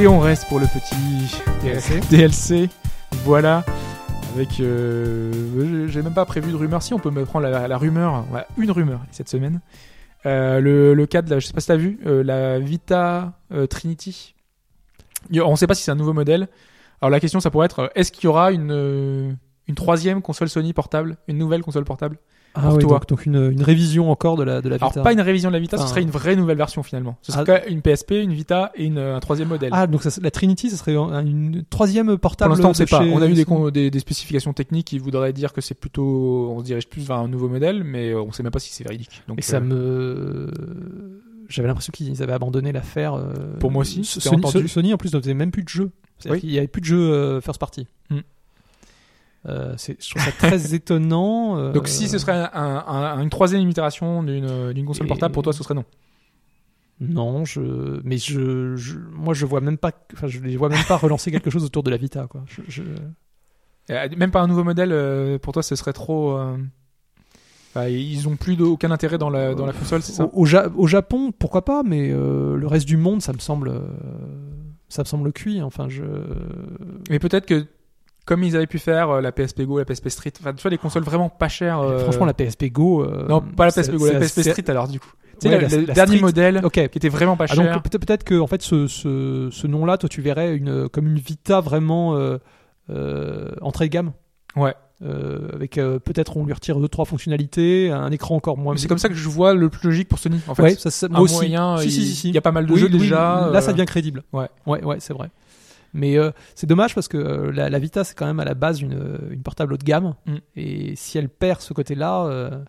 Et on reste pour le petit DLC. DLC. Voilà. Avec. euh, J'ai même pas prévu de rumeur. Si, on peut me prendre la, la rumeur. Une rumeur cette semaine. Euh, le, le cas de la. Je sais pas si t'as vu. euh, la Vita Trinity. On sait pas si c'est un nouveau modèle. Alors la question, ça pourrait être est-ce qu'il y aura une, une troisième console Sony portable? Une nouvelle console portable? Ah Pour oui, toi. donc, donc une, une révision encore de la, de la Vita. Alors pas une révision de la Vita, ce serait une vraie nouvelle version finalement. Ce serait Ah. une PSP, une Vita et une, euh, un troisième modèle. Ah, donc ça, la Trinity, ça serait un- une troisième Pour portable l'instant, on sait pas. On a eu des, con- des, des spécifications techniques qui voudraient dire que c'est plutôt, on se dirige plus vers un nouveau modèle, mais euh, on sait même pas si c'est véridique. Donc, Et ça euh, me... J'avais l'impression qu'ils avaient abandonné l'affaire. euh, Pour moi aussi, Sony, en plus, ne faisait même plus de jeux. Oui. qu'il n'y avait plus de jeux euh, first party. Hmm. Euh, je trouve ça très étonnant. euh, Donc si ce serait un, un- un- une troisième itération d'une d'une console Et- portable, pour toi, ce serait non? Non, je, mais je, je- moi je vois même pas, enfin je les vois même pas relancer quelque chose autour de la Vita, quoi. Je, je- Euh, Même pas un nouveau modèle, euh, pour toi, ce serait trop. euh, ils ont plus aucun intérêt dans la, dans la console, c'est ça? Au, au Ja- au Japon, pourquoi pas, mais euh, le reste du monde, ça me semble, euh, ça me semble cuit. Enfin, je. Mais peut-être que, comme ils avaient pu faire euh, la PSP Go, la PSP Street, enfin, tu vois, des consoles vraiment pas chères. euh, Franchement, la PSP Go. euh, Non, pas la PSP Go, la PSP Street alors, du coup. Tu sais, Ouais, la- le la dernier Street. modèle Ok. qui était vraiment pas Ah, cher. donc peut-être peut-être que en fait ce, ce, ce nom-là, toi tu verrais une comme une Vita vraiment euh, euh, entrée de gamme. Ouais. Euh, avec euh, peut-être on lui retire deux trois fonctionnalités, un écran encore moins. Mais c'est comme ça que je vois le plus logique pour Sony, en fait. Ouais, ça, ça- Un moi aussi. moyen, Si, il, si, si, si. il y a pas mal de Oui, jeux oui, déjà. Là, euh, ça devient crédible. ouais. ouais, ouais, c'est vrai. Mais euh, c'est dommage parce que euh, la, la Vita, c'est quand même à la base une, une portable haut de gamme. Mm. Et si elle perd ce côté-là, euh,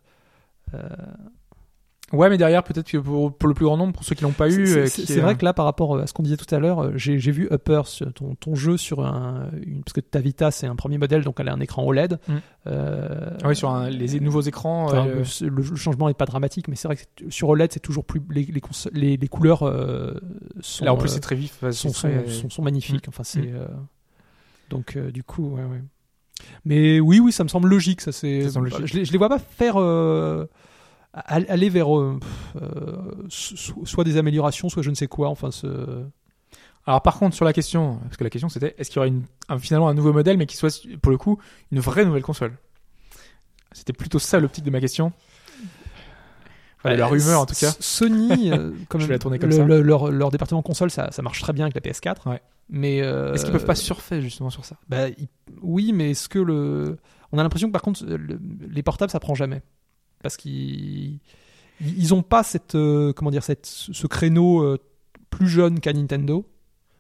Ouais, mais derrière, peut-être que pour, pour le plus grand nombre, pour ceux qui l'ont pas eu. c'est- euh, c'est euh, vrai que là, par rapport à ce qu'on disait tout à l'heure, euh, j'ai vu Upper, ton, ton jeu sur un. Une, parce que ta Vita, c'est un premier modèle, donc elle a un écran OLED. Mm. Euh, ah oui, sur un- les nouveaux écrans. Enfin, euh, le, changement n'est pas dramatique, mais c'est vrai que sur OLED, c'est toujours plus les, les, cons- les, les couleurs euh, sont, là, en plus, euh, c'est très vif. sont, sont, très- sont, sont magnifiques. Enfin, c'est Mm. euh, donc euh, du coup, ouais, ouais. Mais oui, oui, ça me semble logique. Ça, c'est. Je, les, je les vois pas faire euh, aller vers euh, euh, so- soit des améliorations, soit je ne sais quoi. Enfin, ce... Alors, par contre, sur la question, parce que la question c'était est-ce qu'il y aurait une, un- finalement un nouveau modèle, mais qui soit, pour le coup, une vraie nouvelle console? C'était plutôt ça l'optique de ma question. Enfin, la Euh, rumeur, en tout cas. Sony, euh, quand Je vais la tourner comme le- ça. le- leur, leur département console, ça, ça marche très bien avec la PS4. Ouais. Mais euh, Est-ce qu'ils peuvent pas surfer justement sur ça? Bah, il- oui, mais est-ce que le. On a l'impression que par contre, le- les portables, ça prend jamais. Parce qu'ils. Ils ont pas cette, euh, comment dire, cette, ce créneau euh, plus jeune qu'à Nintendo.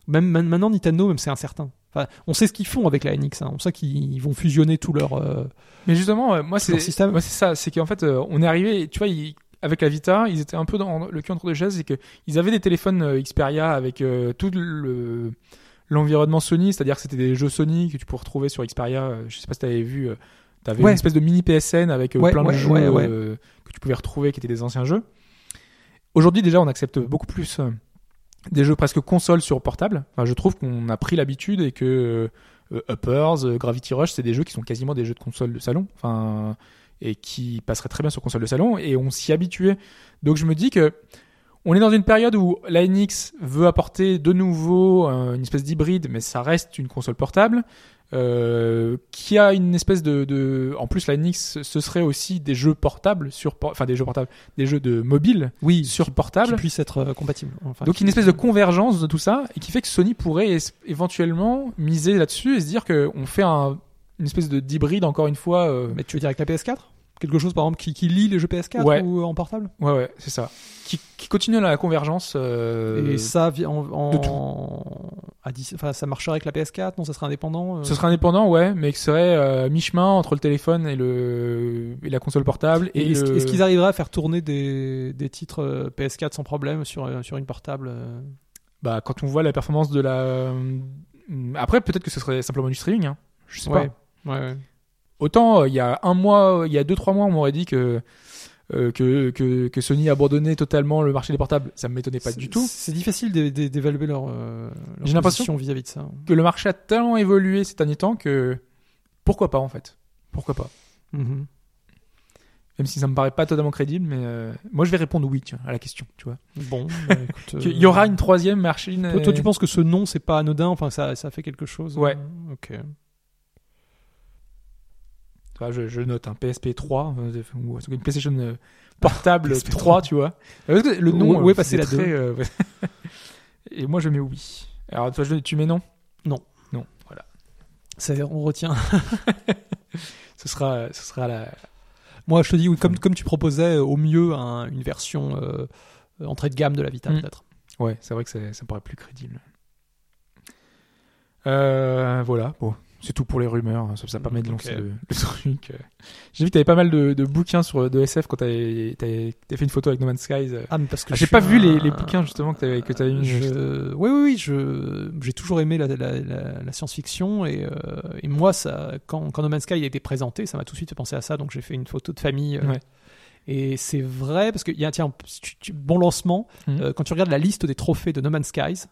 Même maintenant, Nintendo, même c'est incertain. Enfin, on sait ce qu'ils font avec la NX. hein. On sait qu'ils vont fusionner tout leur. euh, Mais justement, moi c'est moi c'est ça, c'est qu'en fait on est arrivé, tu vois, ils- avec la Vita, ils étaient un peu dans le cul entre deux chaises, c'est que ils avaient des téléphones Xperia avec tout le l'environnement Sony, c'est-à-dire que c'était des jeux Sony que tu peux retrouver sur Xperia. Je sais pas si t'avais vu, euh, t'avais Ouais. une espèce de mini PSN avec euh, Ouais, plein de jeux euh, que tu pouvais retrouver qui étaient des anciens jeux. Aujourd'hui déjà, on accepte beaucoup plus euh, des jeux presque console sur portable. Enfin, je trouve qu'on a pris l'habitude et que euh, Uppers, Gravity Rush, c'est des jeux qui sont quasiment des jeux de console de salon. Enfin, et qui passeraient très bien sur console de salon et on s'y habituait. Donc je me dis que on est dans une période où la NX veut apporter de nouveau euh, une espèce d'hybride, mais ça reste une console portable. Euh, qui a une espèce de, de en plus la NX ce serait aussi des jeux portables sur enfin des jeux portables des jeux de mobile oui, sur qui, portable qui puissent être euh, compatibles. Enfin, donc qui- une espèce de convergence de tout ça et qui fait que Sony pourrait éventuellement miser là-dessus et se dire que on fait un, une espèce de d'hybride encore une fois euh, Mais tu veux dire avec la PS4 Quelque chose par exemple qui, qui lie les jeux PS4 Ouais. ou en portable ouais ouais c'est ça qui, qui continue la convergence euh, Et ça, en, en- de tout. à dix- enfin, ça marcherait avec la PS4 Non, ça serait indépendant euh ce serait indépendant ouais mais que ce serait euh, mi-chemin entre le téléphone et le et la console portable et, Et est-ce le- qu'ils arriveraient à faire tourner des, des titres euh, PS4 sans problème sur, euh, sur une portable bah quand on voit la performance de la après peut-être que ce serait simplement du streaming hein. je sais pas Ouais, ouais, ouais. Autant euh, il y a un mois, il y a deux trois mois, on m'aurait dit que, euh, que que que Sony abandonnait totalement le marché des portables. Ça me m'étonnait pas du tout. C'est difficile d'é- d'é- d'évaluer leur, euh, leur J'ai l'impression- vis-à-vis de ça. Que le marché a tellement évolué ces derniers temps que pourquoi pas en fait? Pourquoi pas? Mhm. Même si ça me paraît pas totalement crédible, mais euh, moi je vais répondre oui tiens, à la question, tu vois. Bon, bah, écoute, Il euh, y aura une troisième machine. Toi, toi, euh, tu penses que ce nom, c'est pas anodin? Enfin, ça, ça fait quelque chose Ouais. euh, Ok. Je, je note un PSP 3 euh, ou une PlayStation euh, portable PSP 3, tu vois. Que le nom, Où- où est c'est la très, euh. Et moi je mets oui. Alors toi tu mets non? Non. Non, voilà. Ça, on retient. Ce sera, ce sera la. Moi, je te dis, oui, comme, comme tu proposais, euh, au mieux, un- une version euh, entrée de gamme de la Vita, Mm. peut-être. Ouais, c'est vrai que ça, ça me paraît plus crédible. Euh, voilà, bon, c'est tout pour les rumeurs. Ça, ça permet de lancer le, le truc. J'ai vu que t'avais pas mal de, de bouquins sur de SF quand t'avais fait une photo avec No Man's Skies. Ah, mais parce que Ah, J'ai pas vu les, un- les bouquins justement que t'avais que mis. Je... Oui, oui, oui. Je... J'ai toujours aimé la, la, la, la science-fiction et, euh, et moi, ça, quand, quand No Man's Sky a été présenté, ça m'a tout de suite fait penser à ça. Donc j'ai fait une photo de famille. euh, Ouais. Et c'est vrai parce que y a, tiens, tu- tu- bon lancement. Euh, quand tu regardes la liste des trophées de No Man's Skies,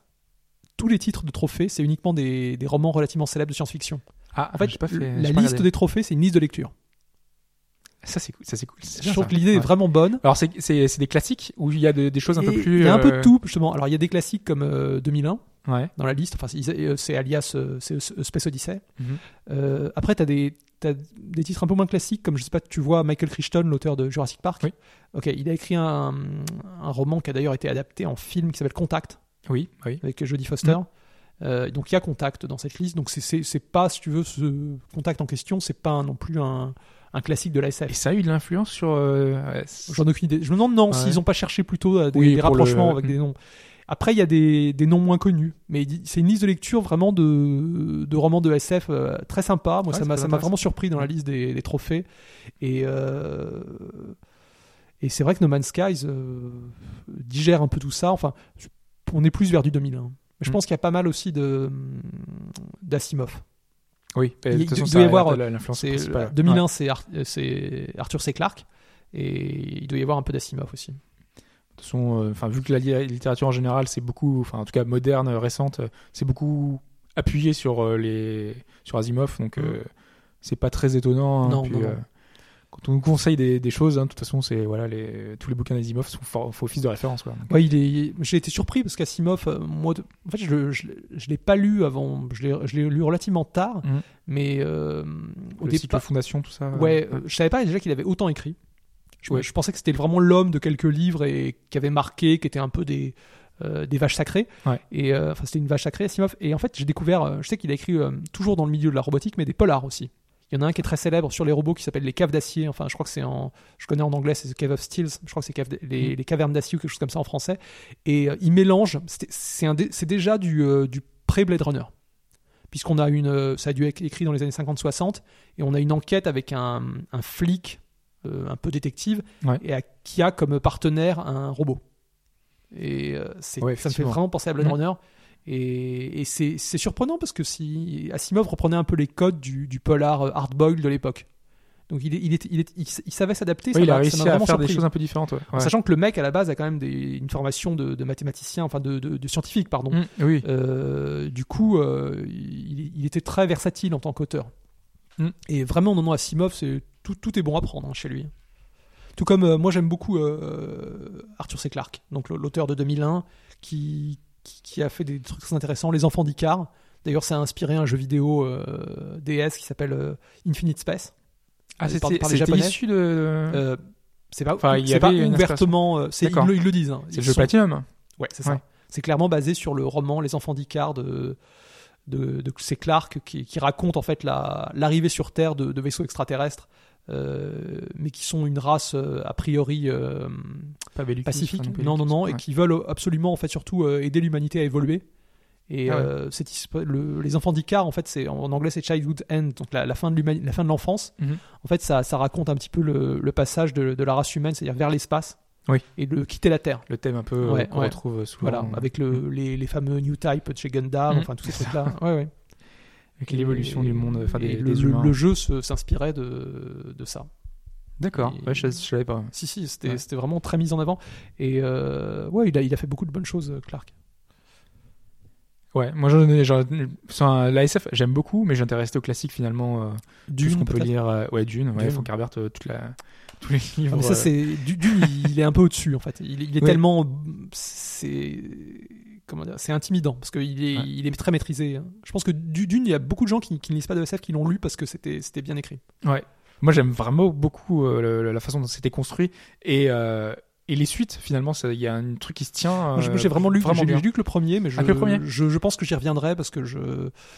tous les titres de trophées, c'est uniquement des, des romans relativement célèbres de science-fiction. Ah, En fait, pas fait. la pas liste regardé. des trophées, c'est une liste de lecture. Ça c'est cool. Ça c'est cool. Je trouve que l'idée est vraiment bonne. Alors c'est des classiques où il y a de- des choses un peu plus. Il y a un peu de euh, tout, justement. Alors, il y a des classiques comme euh, 2001 Ouais. dans la liste. Enfin, c'est euh, alias euh, c'est, euh, Space Odyssey. Mhm. Euh, après, tu as des, t'as des titres un peu moins classiques, comme je sais pas, tu vois Michael Crichton, l'auteur de Jurassic Park. Oui. Ok, il a écrit un, un roman qui a d'ailleurs été adapté en film qui s'appelle Contact, Oui. Oui. avec Jodie Foster. Mhm. Euh, donc il y a Contact dans cette liste. Donc c'est- pas, si tu veux, ce Contact en question, c'est pas non plus un, un classique de la Et SF. ça a eu de l'influence sur. euh, J'en ai aucune idée. Je me demande non Ouais. s'ils ont pas cherché plutôt des, Oui, des pour rapprochements le- avec des noms. Après, il y a des, des noms moins connus, mais c'est une liste de lecture vraiment de, de romans de SF euh, très sympa. Moi, Ouais, ça m'a vraiment surpris dans la liste des, des trophées. Et, euh, et c'est vrai que No Man's Skies euh, digère un peu tout ça. Enfin, on est plus vers du 2001. Mais je Mm. pense qu'il y a pas mal aussi de d'Asimov. Oui. et de Il- toute façon, doit y avoir, l'influence C'est- principale. 2001, Ouais. c'est Ar- c'est Arthur C. Clarke. Et il doit y avoir un peu d'Asimov aussi. De toute façon, euh, enfin, vu que la li- littérature en général, c'est beaucoup, enfin, en tout cas moderne, euh, récente, euh, c'est beaucoup appuyé sur euh, les, sur Asimov, donc euh, c'est pas très étonnant. hein. Mm. Non, Puis, non, non. Euh, quand on nous conseille des, des choses, hein, de toute façon, c'est voilà, les, tous les bouquins d'Asimov sont font office de référence, quoi. Donc, Ouais, il est. J'ai été surpris parce qu'Asimov, euh, moi, en fait, je, je, l'ai- je l'ai pas lu avant. Je l'ai, je l'ai lu relativement tard, Mhm. mais euh, au le cycle départ, Fondation, tout ça. ouais, euh, euh, je savais pas déjà qu'il avait autant écrit. Je, Ouais. je pensais que c'était vraiment l'homme de quelques livres et qui avait marqué, qui était un peu des euh, des vaches sacrées. Ouais. Et euh, enfin, c'était une vache sacrée, Asimov. Et en fait, j'ai découvert. euh, je sais qu'il a écrit euh, toujours dans le milieu de la robotique, mais des polars aussi. Il y en a un qui est très célèbre sur les robots qui s'appelle Les Caves d'Acier. Enfin, je crois que c'est en. Je connais en anglais, c'est The Cave of Steels. Je crois que c'est Cave d- les, Mm. les Cavernes d'Acier ou quelque chose comme ça en français. Et euh, il mélange. C'est dé- déjà du, euh, du pré-Blade Runner. Puisqu'on a une. euh, ça a dû être écrit dans les années 50-60. Et on a une enquête avec un, un flic, euh, un peu détective, Ouais. et à- qui a comme partenaire un robot. Et c'est- Ouais, ça me fait vraiment penser à Blade Mhm. Runner. Et, et c'est surprenant parce que si Asimov reprenait un peu les codes du, du polar euh, hard-boiled de l'époque. Donc il, est- il, est- il, est- il, savait s'adapter. oui, il a réussi à faire des choses un peu différentes. ouais. En Ouais. sachant que le mec à la base a quand même des- une formation de, de mathématicien, enfin de, de, de scientifique, pardon. Mm, oui. Euh, du coup, euh, il, était très versatile en tant qu'auteur. Mm. Et vraiment, non, non, Asimov, c'est tout, tout est bon à prendre hein, chez lui. Tout comme euh, moi, j'aime beaucoup Arthur C. Clarke, donc l'auteur de 2001, qui, qui, qui a fait des trucs très intéressants. Les Enfants d'Icar. D'ailleurs, ça a inspiré un jeu vidéo euh, DS qui s'appelle euh, Infinite Space. Ah, par- c'était issu de. Euh, c'est pas, Enfin, il y pas ouvertement. euh, c'est- ils, ils le disent. hein. c'est le jeu sont- Platinum. Ouais, c'est ça. C'est clairement basé sur le roman Les Enfants d'Icar de, de, de c'est Clark qui, qui raconte en fait la- l'arrivée sur Terre de, de vaisseaux extraterrestres, euh, mais qui sont une race euh, a priori euh, Pas pacifique. Non, non, non, ouais. et qui veulent absolument en fait surtout aider l'humanité à évoluer. Et Ah ouais. cette histoire- le- les enfants d'Icar, en fait, c'est en anglais c'est childhood end, donc la, la fin de l'enfance. Mhm. En fait, ça, ça raconte un petit peu le, le passage de, de la race humaine, c'est-à-dire vers l'espace, Oui. et de quitter la Terre. Le thème un peu Ouais, qu'on retrouve souvent. Voilà, avec le, les, les fameux New Type de chez Gundam, Mhm. enfin tous ces trucs-là. Ouais, ouais. Avec l'évolution du monde, enfin des, le, le- humains. le jeu s'inspirait de, de ça. D'accord. Ouais, je, je savais pas. Si, si, c'était Ouais. vraiment très mis en avant. Et euh, ouais, il a, il a fait beaucoup de bonnes choses, euh, Clark. Ouais, moi j'en la SF j'aime beaucoup, mais j'étais resté au classique finalement. euh, Dune, qu'on peut lire, euh, ouais Dune, ouais, Dune. Frank Herbert, euh, toute la, tous les livres. Ah, mais ça, euh, c'est du- Dune, il est un peu au-dessus en fait. Il, il est tellement, c'est comment dire, c'est intimidant parce qu'il est, Ouais. il est très maîtrisé. hein. Je pense que du- Dune, il y a beaucoup de gens qui, qui ne lisent pas de SF qui l'ont lu parce que c'était, c'était bien écrit. Ouais. Moi, j'aime vraiment beaucoup euh, le- la façon dont c'était construit et euh, et les suites. Finalement, il y a un truc qui se tient. Moi, j'ai- euh, j'ai vraiment lu, bien. j'ai lu que le premier, mais je, Ah, que le premier je, je pense que j'y reviendrai parce que je,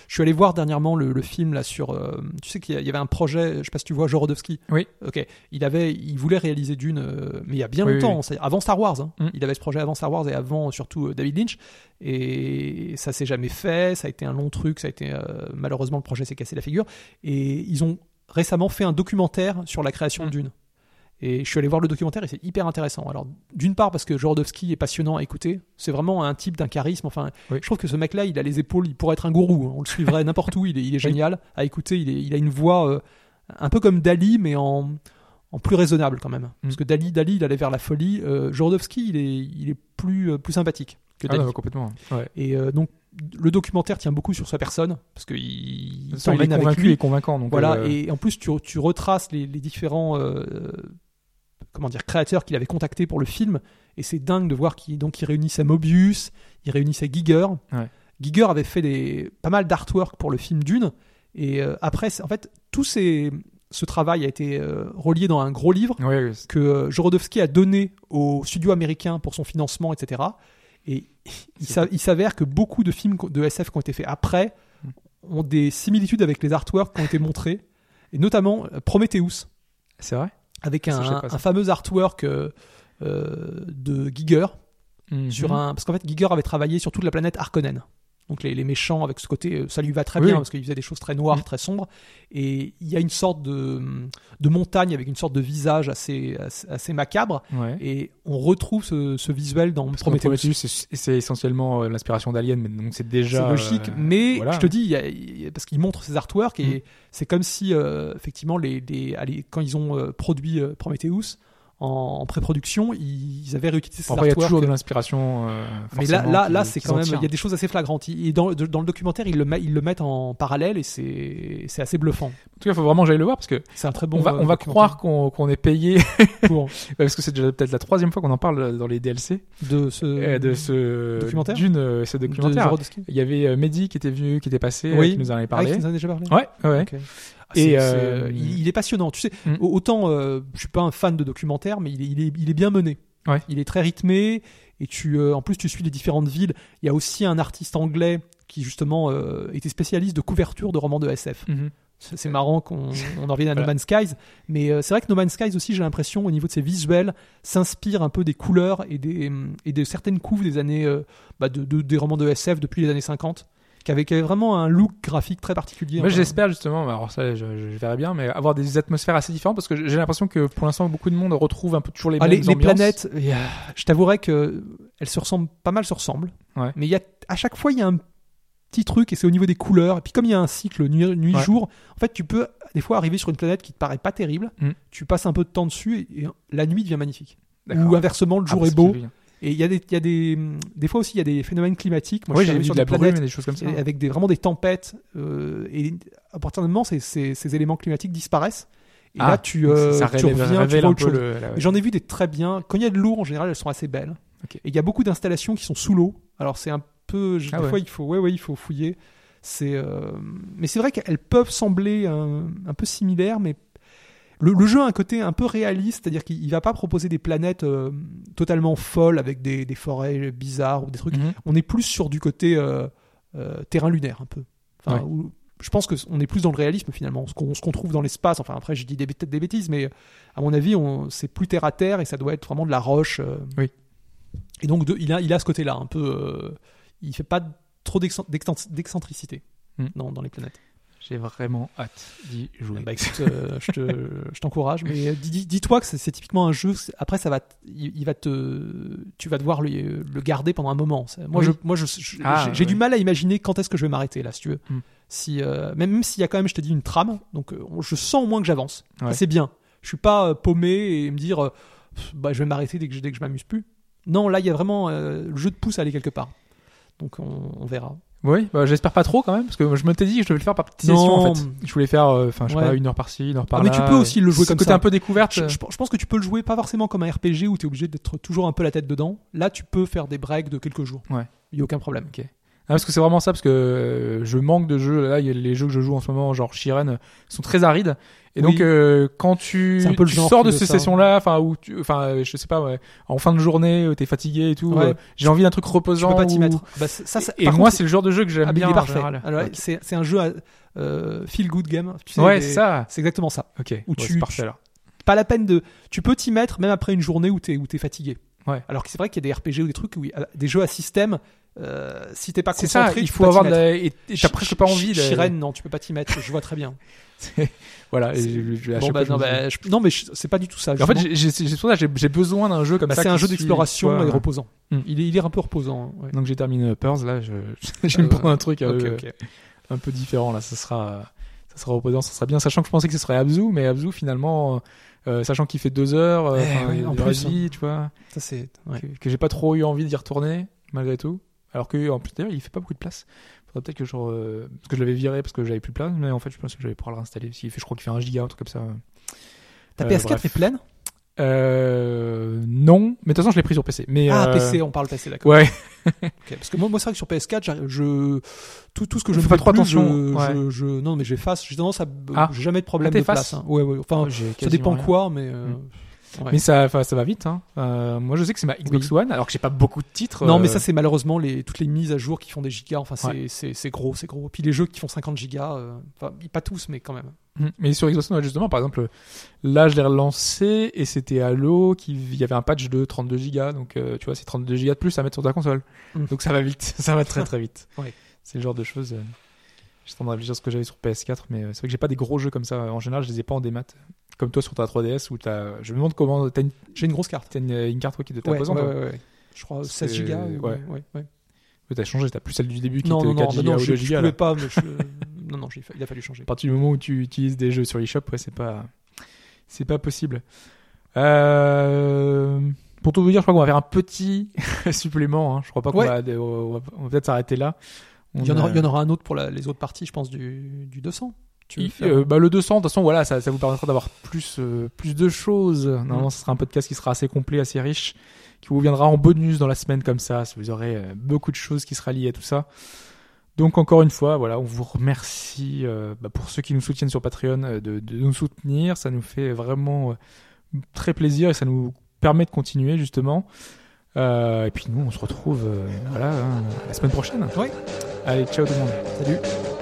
je suis allé voir dernièrement le, le film là sur, euh, tu sais qu'il y avait un projet, je sais pas si tu vois, Jorodowski. Oui. Ok. Il avait, il voulait réaliser Dune, euh, mais il y a bien Oui, longtemps, oui. avant Star Wars. hein. Mm. Il avait ce projet avant Star Wars et avant surtout David Lynch. Et ça s'est jamais fait. Ça a été un long truc. Ça a été malheureusement le projet s'est cassé la figure. Et ils ont récemment fait un documentaire sur la création de Mm. Dune. Et je suis allé voir le documentaire et c'est hyper intéressant. Alors, d'une part, parce que Jorodowski est passionnant à écouter. C'est vraiment un type d'un charisme. Enfin, Oui. je trouve que ce mec-là, il a les épaules, il pourrait être un gourou. hein. On le suivrait n'importe où. Il est, il est génial à écouter. Il, est- il a une voix euh, un peu comme Dali, mais en, en plus raisonnable quand même. Parce que Dali, Dali, il allait vers la folie. Euh, Jorodowski, il est, il est plus, euh, plus sympathique que Ah, Dali. non, complètement. Ouais. Et euh, donc, le documentaire tient beaucoup sur sa personne, parce qu'il il est convaincu lui. et convaincant. Donc, Voilà, euh, et en plus, tu, tu retraces les, les différents euh, comment dire, créateurs qu'il avait contactés pour le film, et c'est dingue de voir qu'il donc, il réunissait Mobius, il réunissait Giger. Ouais. Giger avait fait des, pas mal d'artwork pour le film Dune, et euh, après, en fait, tout ces, ce travail a été euh, relié dans un gros livre que euh, Jorodowski a donné aux studios américains pour son financement, etc. Et il s'avère que beaucoup de films de SF qui ont été faits après Mm. ont des similitudes avec les artworks qui ont été montrés, et notamment euh, Prometheus, c'est vrai? Avec un, ça. fameux artwork euh, euh, de Giger, sur Mhm. un, parce qu'en fait Giger avait travaillé sur toute la planète Harkonnen. Donc les, les méchants avec ce côté, euh, ça lui va très Oui, bien parce qu'il faisait des choses très noires, très sombres. Et il y a une sorte de, de montagne avec une sorte de visage assez, assez, assez macabre. Ouais. Et on retrouve ce, ce visuel dans Parce Prometheus. Prometheus, c'est essentiellement euh, l'inspiration d'Alien, mais donc c'est déjà logique, euh, mais voilà. je te dis, il y a- il y a- parce qu'il montre ses artworks et Mm. c'est comme si, euh, effectivement, les, les- allez, quand ils ont produit Prometheus en, pré-production, ils avaient réutilisé Après, il y a toujours de l'inspiration. euh, mais là, là, qui- là, qui c'est quand même, il y a des choses assez flagrantes. Et dans, dans le documentaire, ils le, met- ils le mettent en parallèle et c'est, assez bluffant. En tout cas, il faut vraiment que j'aille le voir parce que C'est un très bon. on va, euh, on va documentaire croire qu'on qu'on est payé pour parce que c'est déjà peut-être la troisième fois qu'on en parle dans les DLC de ce euh, de ce documentaire d'une euh, ce documentaire. Il y avait euh, Mehdi qui était venu, qui était passé, Oui. qui nous en avait Ah, parlé. tu nous en as déjà parlé. Ouais, ouais. Ah, Et, euh, il, il est passionnant. Tu sais, Mm. au- autant euh, je suis pas un fan de documentaire, mais il est, il est, il est bien mené. Ouais. Il est très rythmé et tu, euh, en plus, tu suis les différentes villes. Il y a aussi un artiste anglais qui justement euh, était spécialiste de couverture de romans de SF. Mhm. C'est c'est marrant qu'on on en revienne à Voilà. No Man's Skies, mais euh, c'est vrai que No Man's Skies aussi, j'ai l'impression, au niveau de ses visuels, s'inspire un peu des couleurs et, des, et certaines couves des années, euh, bah, de, de- des romans de SF depuis les années 50, qui avaient vraiment un look graphique très particulier. Moi, j'espère justement, alors ça, je, je verrai bien, mais avoir des atmosphères assez différentes parce que j'ai l'impression que pour l'instant, beaucoup de monde retrouve un peu toujours les Ah, mêmes les, les ambiances. planètes, a- je t'avouerais que elles se ressemblent, pas mal se ressemblent. Ouais. Mais il y a, à chaque fois, il y a un petit truc et c'est au niveau des couleurs. Et puis comme il y a un cycle nuit- nuit-jour, en fait, tu peux des fois arriver sur une planète qui te paraît pas terrible. Mm. Tu passes un peu de temps dessus et, et la nuit devient magnifique. Ou inversement, le Ah, jour parce est beau. Et il y a des, y a des, des fois aussi, il y a des phénomènes climatiques. Moi, Oui, j'ai vu sur de la des brume planètes et des choses comme ça. et avec des, vraiment des tempêtes. euh, et à partir d'un moment, ces, ces, ces éléments climatiques disparaissent. Et Ah, là, tu, euh, ça tu révèle, reviens, tu vois autre chose. le. Et J'en ai vu des très bien. Quand il y a de l'eau, en général, elles sont assez belles. Et il y a beaucoup d'installations qui sont sous l'eau. Alors c'est un peu, Ah des ouais. fois il faut, ouais, ouais, il faut fouiller. C'est, euh, mais c'est vrai qu'elles peuvent sembler un, un peu similaires, mais le, le jeu a un côté un peu réaliste, c'est-à-dire qu'il il va pas proposer des planètes euh, totalement folles avec des, des forêts bizarres ou des trucs. Mhm. On est plus sur du côté euh, euh, terrain lunaire un peu. Enfin, Ouais. où- je pense que c- on est plus dans le réalisme finalement, ce qu'on qu'on trouve dans l'espace. Enfin après, je dis des, des bêtises, mais à mon avis, c'est plus terre à terre et ça doit être vraiment de la roche. Oui. Et donc de- il a il a ce côté-là un peu. il fait pas trop d'excen- d'excen- d'excentricité dans, dans les planètes. J'ai vraiment hâte d'y jouer. Bah écoute, euh, je te- je t'encourage, mais euh, dis- dis- dis-toi que c'est- typiquement un jeu. Après, ça va, il, il va te, tu vas devoir le, le garder pendant un moment. Moi, Oui. je, moi, je, je- Ah, j'ai du mal à imaginer quand est-ce que je vais m'arrêter là, si tu veux. Hmm. Si, euh, même s'il y a quand même, je te dis, une trame, donc je sens au moins que j'avance. Ouais. C'est bien. Je suis pas paumé et me dire, bah, je vais m'arrêter dès que, je- dès que je m'amuse plus. Non, là, il y a vraiment euh, le jeu de pouce à aller quelque part. Donc, on, on verra. Oui, bah, j'espère pas trop quand même, parce que je me t'ai dit que je devais le faire par petites sessions en fait. Je voulais faire, euh, enfin, je sais Ouais. pas, une heure par-ci, une heure Ah, par-là. mais tu peux aussi le jouer comme côté ça. un peu découverte. Je, je- je pense que tu peux le jouer pas forcément comme un RPG où tu es obligé d'être toujours un peu la tête dedans. Là, tu peux faire des breaks de quelques jours. Ouais. Il y a aucun problème. Ah, parce que c'est vraiment ça, parce que euh, je manque de jeux. Là, y a les jeux que je joue en ce moment, genre Shiren, euh, sont très arides. Et Oui. donc, euh, quand tu, un peu le tu genre sors de ces sessions-là, enfin, où tu, enfin, je sais pas, ouais, en fin de journée, t'es fatigué et tout, Ouais. euh, j'ai envie d'un truc Tu reposant. peux pas t'y ou- mettre. Bah, c'est- ça, ça- Et moi, c'est le genre de jeu que j'aime ah, bien. il est en parfait. général. Alors, Ok. c'est c'est un jeu à feel good game. Tu sais, ouais, des- ça. C'est exactement ça. Ok. Où Ouais, tu- parfait alors. Pas la peine de. Tu peux t'y mettre même après une journée où t'es où t'es fatigué. Ouais. Alors que c'est vrai qu'il y a des RPG ou des trucs où des jeux à système. Euh, si t'es pas C'est ça. concentré, Il faut avoir de la... et t'as presque pas envie. de- Shiren, non, tu peux pas t'y mettre. Je vois très bien. Voilà. je- je- Bon, bah, non, bah, je- non, mais c'est pas du tout ça. En fait, j'ai- besoin d'un jeu comme Bah, ça. c'est un jeu d'exploration et reposant. Hmm. Il, est, il est un peu reposant. ouais. Donc j'ai terminé Uppers, là, je, je vais me Euh, prendre un truc euh, un peu différent, là, ça sera, ça sera reposant, ça sera bien, sachant que je pensais que ce serait Abzu, mais Abzu, finalement, euh, sachant qu'il fait deux heures, euh, Eh en plus, révis, tu vois, Ça, c'est. que j'ai pas trop eu envie d'y retourner, malgré tout. Alors que, en plus, d'ailleurs, il fait pas beaucoup de place. Faudrait peut-être que je, re- parce que je l'avais viré parce que j'avais plus de place, mais en fait, je pense que j'allais pouvoir le réinstaller. Fait, je crois qu'il fait un giga, un truc comme ça. Ta Euh, PS4 bref. est pleine? Euh, non, mais de toute façon, je l'ai pris sur PC. Mais, Ah, euh, PC, on parle PC, d'accord. Ouais. Parce que moi, moi c'est vrai que sur PS4, j'arrive- je tout, tout ce que je Fais ne pas fais trop attention, je, ouais. je, je- non, mais j'efface. J'ai tendance à, Ah. j'ai jamais de problème Ah, de t'effaces place. hein. Ouais, ouais. Enfin, ça dépend quoi, mais. euh, Mm. Ouais. Mais ça, va vite. Hein. Euh, moi, je sais que c'est ma Xbox One, alors que j'ai pas beaucoup de titres. Non, mais euh, ça, c'est malheureusement les, toutes les mises à jour qui font des gigas. Enfin, c'est Ouais. c'est- c'est gros, c'est gros. Puis les jeux qui font 50 gigas, euh, enfin, pas tous, mais quand même. Mm. Mais sur Xbox One, justement, par exemple, là, je l'ai relancé et c'était Halo qui il y avait un patch de 32 Go, donc tu vois, c'est 32 Go de plus à mettre sur ta console. Mm. Donc ça va vite, ça va très très vite. Ouais. C'est le genre de choses. J'étais en train de réfléchir à ce que j'avais sur PS4, mais euh, c'est vrai que j'ai pas des gros jeux comme ça. En général, je les ai pas en démat. Comme toi sur ta 3DS où t'as. Je me demande comment. T'as une, J'ai une grosse carte. t'as une, une carte qui doit Ouais, t'imposante, ouais, toi. ouais, ouais. Je crois 16 C'est- gigas. ou- ouais. ouais, ouais. Ouais, T'as changé, t'as plus celle du début qui Non, était non, non, 4 bah Go non, ou je, 2 je pouvais pas. Mais je... non, non, il a fallu changer. À partir du moment où tu utilises des jeux sur l'eShop, ouais, c'est pas, c'est pas possible. Euh, pour tout vous dire, je crois qu'on va faire un petit supplément. Hein. Je crois pas qu'on Ouais. va, on va peut-être s'arrêter là. Il y, en aura, a- il y en aura un autre pour la- les autres parties, je pense, du, du 200. Tu veux Il- faire euh, bah, le 200, de toute façon, voilà, ça, ça vous permettra d'avoir plus, euh, plus de choses. Normalement, Mm. ce sera un podcast qui sera assez complet, assez riche, qui vous viendra en bonus dans la semaine comme ça. Vous aurez euh, beaucoup de choses qui sera liées à tout ça. Donc encore une fois, voilà, on vous remercie bah, pour ceux qui nous soutiennent sur Patreon de, de nous soutenir. Ça nous fait vraiment très plaisir et ça nous permet de continuer justement. Et puis nous, on se retrouve voilà hein, la semaine prochaine. Oui. Allez, ciao tout le monde. Salut.